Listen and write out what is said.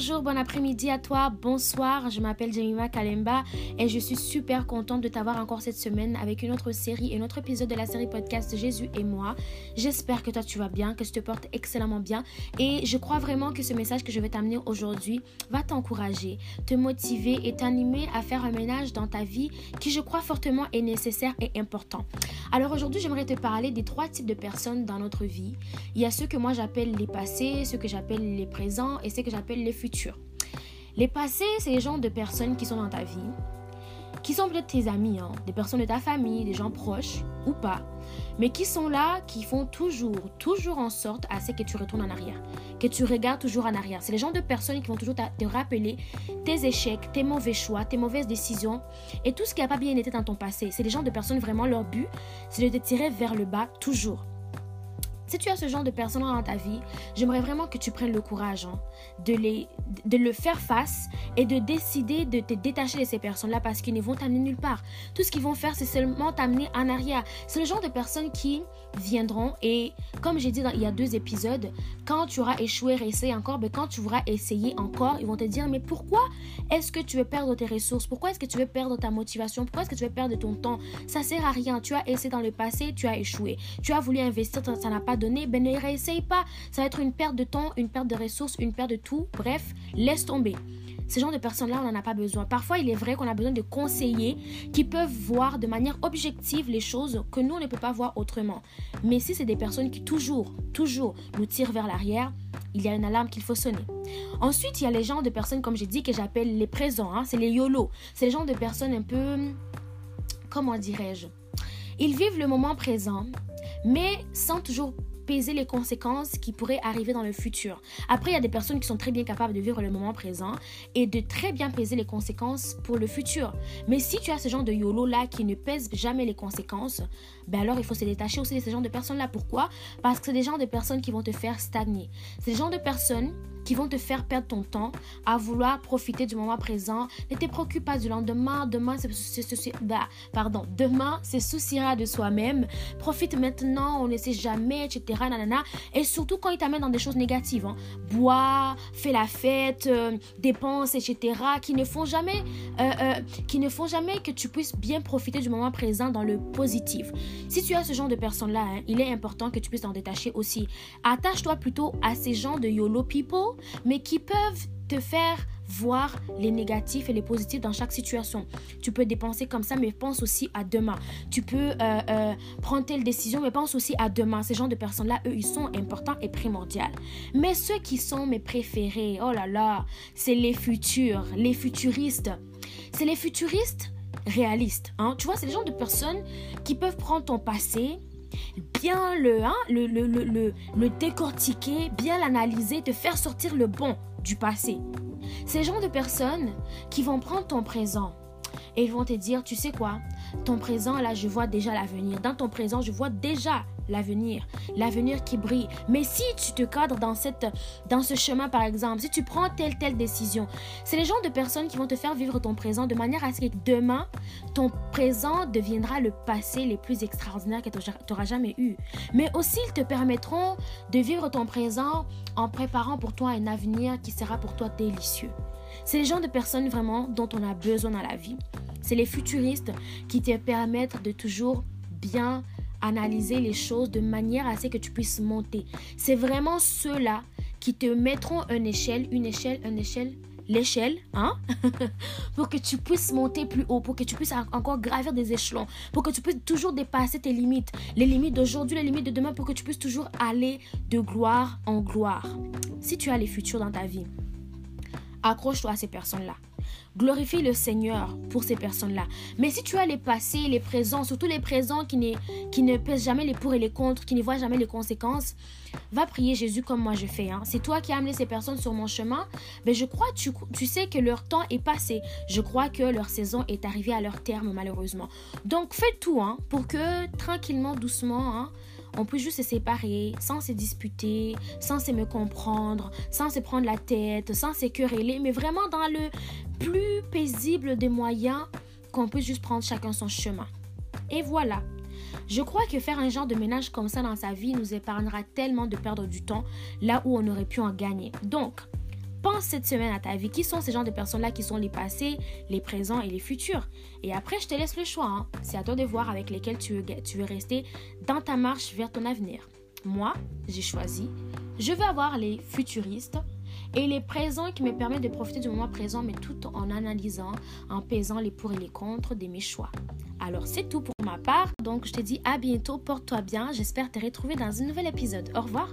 Bonjour, bon après-midi à toi, bonsoir. Je m'appelle Jemima Kalemba et je suis super contente de t'avoir encore cette semaine avec une autre série, un autre épisode de la série podcast Jésus et moi. J'espère que toi tu vas bien, que tu te portes excellemment bien et je crois vraiment que ce message que je vais t'amener aujourd'hui va t'encourager, te motiver et t'animer à faire un ménage dans ta vie qui je crois fortement est nécessaire et important. Alors aujourd'hui, j'aimerais te parler des trois types de personnes dans notre vie. Il y a ceux que moi j'appelle les passés, ceux que j'appelle les présents et ceux que j'appelle les futurs. Les passés, c'est les gens de personnes qui sont dans ta vie, qui sont peut-être tes amis, hein, des personnes de ta famille, des gens proches ou pas, mais qui sont là, qui font toujours, toujours en sorte à ce que tu retournes en arrière, que tu regardes toujours en arrière. C'est les gens de personnes qui vont toujours te rappeler tes échecs, tes mauvais choix, tes mauvaises décisions et tout ce qui n'a pas bien été dans ton passé. C'est les gens de personnes vraiment leur but, c'est de te tirer vers le bas toujours. Si tu as ce genre de personnes dans ta vie, j'aimerais vraiment que tu prennes le courage hein, de, les, de le faire face et de décider de te détacher de ces personnes-là parce qu'ils ne vont t'amener nulle part. Tout ce qu'ils vont faire, c'est seulement t'amener en arrière. C'est le genre de personnes qui viendront et, comme j'ai dit il y a deux épisodes, quand tu auras échoué, réessayé encore, ben, quand tu voudras essayer encore, ils vont te dire, mais pourquoi est-ce que tu veux perdre tes ressources? Pourquoi est-ce que tu veux perdre ta motivation? Pourquoi est-ce que tu veux perdre ton temps? Ça sert à rien. Tu as essayé dans le passé, tu as échoué. Tu as voulu investir, ça n'a pas donné, ben ne réessaye pas. Ça va être une perte de temps, une perte de ressources, une perte de tout. Bref, laisse tomber. Ce genre de personnes-là, on n'en a pas besoin. Parfois, il est vrai qu'on a besoin de conseillers qui peuvent voir de manière objective les choses que nous, on ne peut pas voir autrement. Mais si c'est des personnes qui toujours, toujours nous tirent vers l'arrière, il y a une alarme qu'il faut sonner. Ensuite, il y a les gens de personnes, comme j'ai dit, que j'appelle les présents. Hein. c'est les YOLO. C'est les gens de personnes un peu... Comment dirais-je? Ils vivent le moment présent, mais sans toujours peser les conséquences qui pourraient arriver dans le futur. Après, il y a des personnes qui sont très bien capables de vivre le moment présent et de très bien peser les conséquences pour le futur. Mais si tu as ce genre de YOLO là qui ne pèse jamais les conséquences, ben alors il faut se détacher aussi de ce genre de personnes là. Pourquoi? Parce que c'est des gens de personnes qui vont te faire stagner. C'est des gens de personnes qui vont te faire perdre ton temps à vouloir profiter du moment présent. Ne te préoccupe pas du lendemain. Demain, c'est bah, pardon, demain, c'est souciera de soi-même. Profite maintenant, on ne sait jamais, etc. Nanana. Et surtout quand il t'amène dans des choses négatives. Hein. Bois, fais la fête, euh, dépense, etc. Qui ne font jamais, euh, euh, qui ne font jamais que tu puisses bien profiter du moment présent dans le positif. Si tu as ce genre de personnes-là, hein, il est important que tu puisses t'en détacher aussi. Attache-toi plutôt à ces gens de YOLO people mais qui peuvent te faire voir les négatifs et les positifs dans chaque situation. Tu peux dépenser comme ça, mais pense aussi à demain. Tu peux euh, euh, prendre telle décision, mais pense aussi à demain. Ces gens de personnes-là, eux, ils sont importants et primordiaux. Mais ceux qui sont mes préférés, oh là là, c'est les futurs, les futuristes. C'est les futuristes réalistes. Hein? Tu vois, c'est les gens de personnes qui peuvent prendre ton passé, bien le, hein, décortiquer, bien l'analyser, te faire sortir le bon du passé. Ces gens de personnes qui vont prendre ton présent et ils vont te dire, tu sais quoi, ton présent, là, je vois déjà l'avenir. Dans ton présent, je vois déjà l'avenir, l'avenir qui brille. Mais si tu te cadres dans, cette, dans ce chemin, par exemple, si tu prends telle, telle décision, c'est les gens de personnes qui vont te faire vivre ton présent de manière à ce que demain, ton présent deviendra le passé les plus extraordinaires que tu n'auras jamais eu. Mais aussi, ils te permettront de vivre ton présent en préparant pour toi un avenir qui sera pour toi délicieux. C'est les gens de personnes vraiment dont on a besoin dans la vie. C'est les futuristes qui te permettent de toujours bien analyser les choses de manière à ce que tu puisses monter. C'est vraiment ceux-là qui te mettront une échelle, une échelle, une échelle, l'échelle, hein, pour que tu puisses monter plus haut, pour que tu puisses encore gravir des échelons, pour que tu puisses toujours dépasser tes limites, les limites d'aujourd'hui, les limites de demain, pour que tu puisses toujours aller de gloire en gloire. Si tu as les futurs dans ta vie, accroche-toi à ces personnes-là. Glorifie le Seigneur pour ces personnes-là. Mais si tu as les passés, les présents, surtout les présents qui ne, qui ne pèsent jamais les pour et les contre, qui ne voient jamais les conséquences, va prier Jésus comme moi je fais. Hein. C'est toi qui as amené ces personnes sur mon chemin. Mais je crois, tu, tu sais que leur temps est passé. Je crois que leur saison est arrivée à leur terme malheureusement. Donc fais tout hein, pour que tranquillement, doucement, hein, on peut juste se séparer sans se disputer, sans se me comprendre, sans se prendre la tête, sans se quereller, mais vraiment dans le plus paisible des moyens qu'on peut juste prendre chacun son chemin. Et voilà. Je crois que faire un genre de ménage comme ça dans sa vie nous épargnera tellement de perdre du temps là où on aurait pu en gagner. Donc, pense cette semaine à ta vie. Qui sont ces gens de personnes-là qui sont les passés, les présents et les futurs? Et après, je te laisse le choix. Hein. C'est à toi de voir avec lesquels tu veux, tu veux rester dans ta marche vers ton avenir. Moi, j'ai choisi. Je veux avoir les futuristes et les présents qui me permettent de profiter du moment présent, mais tout en analysant, en pesant les pour et les contre de mes choix. Alors c'est tout pour ma part, donc je te dis à bientôt, porte-toi bien, j'espère te retrouver dans un nouvel épisode. Au revoir